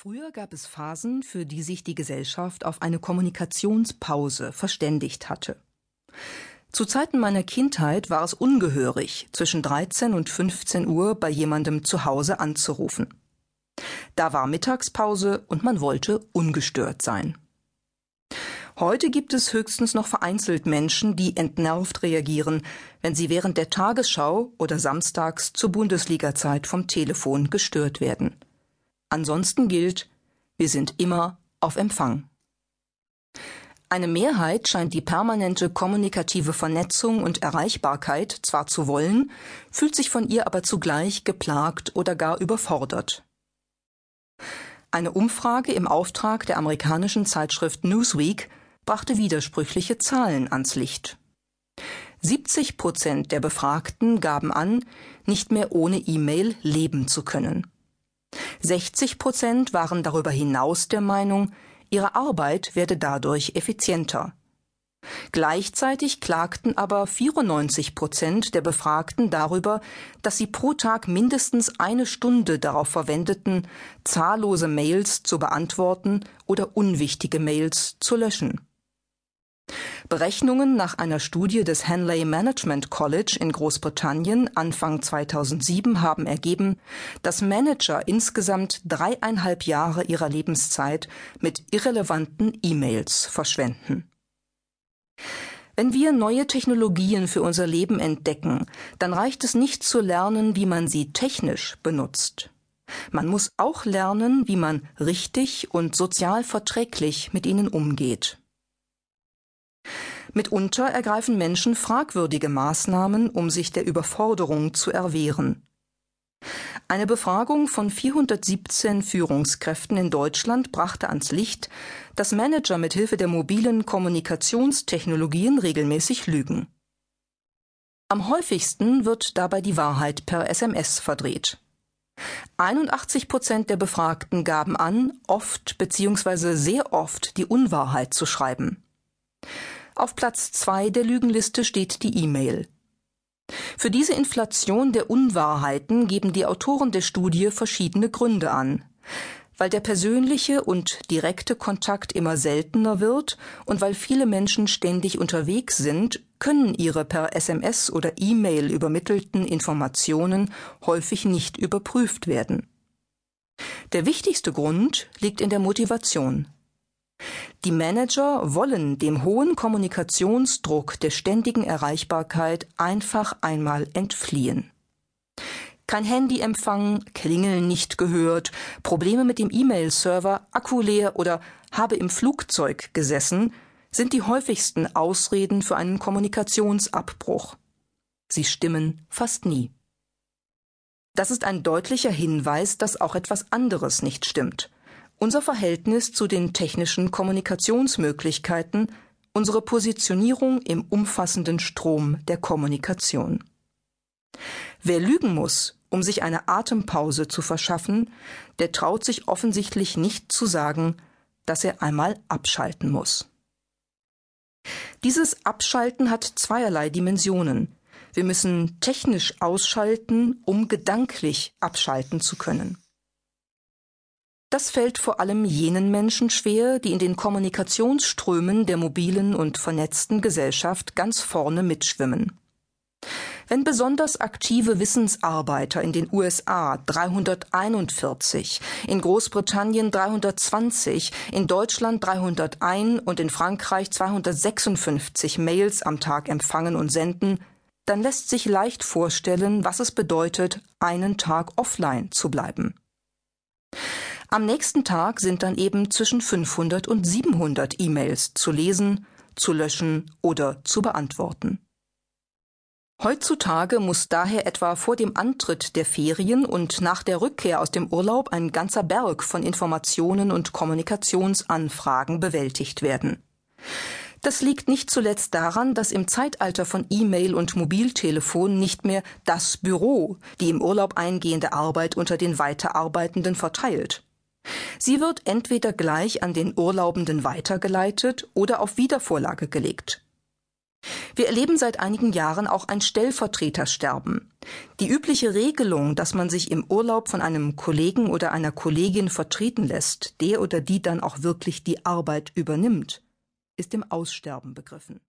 Früher gab es Phasen, für die sich die Gesellschaft auf eine Kommunikationspause verständigt hatte. Zu Zeiten meiner Kindheit war es ungehörig, zwischen 13 und 15 Uhr bei jemandem zu Hause anzurufen. Da war Mittagspause und man wollte ungestört sein. Heute gibt es höchstens noch vereinzelt Menschen, die entnervt reagieren, wenn sie während der Tagesschau oder samstags zur Bundesliga-Zeit vom Telefon gestört werden. Ansonsten gilt, wir sind immer auf Empfang. Eine Mehrheit scheint die permanente kommunikative Vernetzung und Erreichbarkeit zwar zu wollen, fühlt sich von ihr aber zugleich geplagt oder gar überfordert. Eine Umfrage im Auftrag der amerikanischen Zeitschrift Newsweek brachte widersprüchliche Zahlen ans Licht. 70 Prozent der Befragten gaben an, nicht mehr ohne E-Mail leben zu können. 60 Prozent waren darüber hinaus der Meinung, ihre Arbeit werde dadurch effizienter. Gleichzeitig klagten aber 94 Prozent der Befragten darüber, dass sie pro Tag mindestens eine Stunde darauf verwendeten, zahllose Mails zu beantworten oder unwichtige Mails zu löschen. Berechnungen nach einer Studie des Henley Management College in Großbritannien Anfang 2007 haben ergeben, dass Manager insgesamt dreieinhalb Jahre ihrer Lebenszeit mit irrelevanten E-Mails verschwenden. Wenn wir neue Technologien für unser Leben entdecken, dann reicht es nicht zu lernen, wie man sie technisch benutzt. Man muss auch lernen, wie man richtig und sozial verträglich mit ihnen umgeht. Mitunter ergreifen Menschen fragwürdige Maßnahmen, um sich der Überforderung zu erwehren. Eine Befragung von 417 Führungskräften in Deutschland brachte ans Licht, dass Manager mit Hilfe der mobilen Kommunikationstechnologien regelmäßig lügen. Am häufigsten wird dabei die Wahrheit per SMS verdreht. 81 Prozent der Befragten gaben an, oft bzw. sehr oft die Unwahrheit zu schreiben. Auf Platz zwei der Lügenliste steht die E-Mail. Für diese Inflation der Unwahrheiten geben die Autoren der Studie verschiedene Gründe an. Weil der persönliche und direkte Kontakt immer seltener wird und weil viele Menschen ständig unterwegs sind, können ihre per SMS oder E-Mail übermittelten Informationen häufig nicht überprüft werden. Der wichtigste Grund liegt in der Motivation. Die Manager wollen dem hohen Kommunikationsdruck der ständigen Erreichbarkeit einfach einmal entfliehen. Kein Handyempfang, Klingeln nicht gehört, Probleme mit dem E-Mail-Server, Akku leer oder habe im Flugzeug gesessen, sind die häufigsten Ausreden für einen Kommunikationsabbruch. Sie stimmen fast nie. Das ist ein deutlicher Hinweis, dass auch etwas anderes nicht stimmt unser Verhältnis zu den technischen Kommunikationsmöglichkeiten, unsere Positionierung im umfassenden Strom der Kommunikation. Wer lügen muss, um sich eine Atempause zu verschaffen, der traut sich offensichtlich nicht zu sagen, dass er einmal abschalten muss. Dieses Abschalten hat zweierlei Dimensionen. Wir müssen technisch ausschalten, um gedanklich abschalten zu können. Das fällt vor allem jenen Menschen schwer, die in den Kommunikationsströmen der mobilen und vernetzten Gesellschaft ganz vorne mitschwimmen. Wenn besonders aktive Wissensarbeiter in den USA 341, in Großbritannien 320, in Deutschland 301 und in Frankreich 256 Mails am Tag empfangen und senden, dann lässt sich leicht vorstellen, was es bedeutet, einen Tag offline zu bleiben. Am nächsten Tag sind dann eben zwischen 500 und 700 E-Mails zu lesen, zu löschen oder zu beantworten. Heutzutage muss daher etwa vor dem Antritt der Ferien und nach der Rückkehr aus dem Urlaub ein ganzer Berg von Informationen und Kommunikationsanfragen bewältigt werden. Das liegt nicht zuletzt daran, dass im Zeitalter von E-Mail und Mobiltelefon nicht mehr das Büro die im Urlaub eingehende Arbeit unter den Weiterarbeitenden verteilt. Sie wird entweder gleich an den Urlaubenden weitergeleitet oder auf Wiedervorlage gelegt. Wir erleben seit einigen Jahren auch ein Stellvertretersterben. Die übliche Regelung, dass man sich im Urlaub von einem Kollegen oder einer Kollegin vertreten lässt, der oder die dann auch wirklich die Arbeit übernimmt, ist im Aussterben begriffen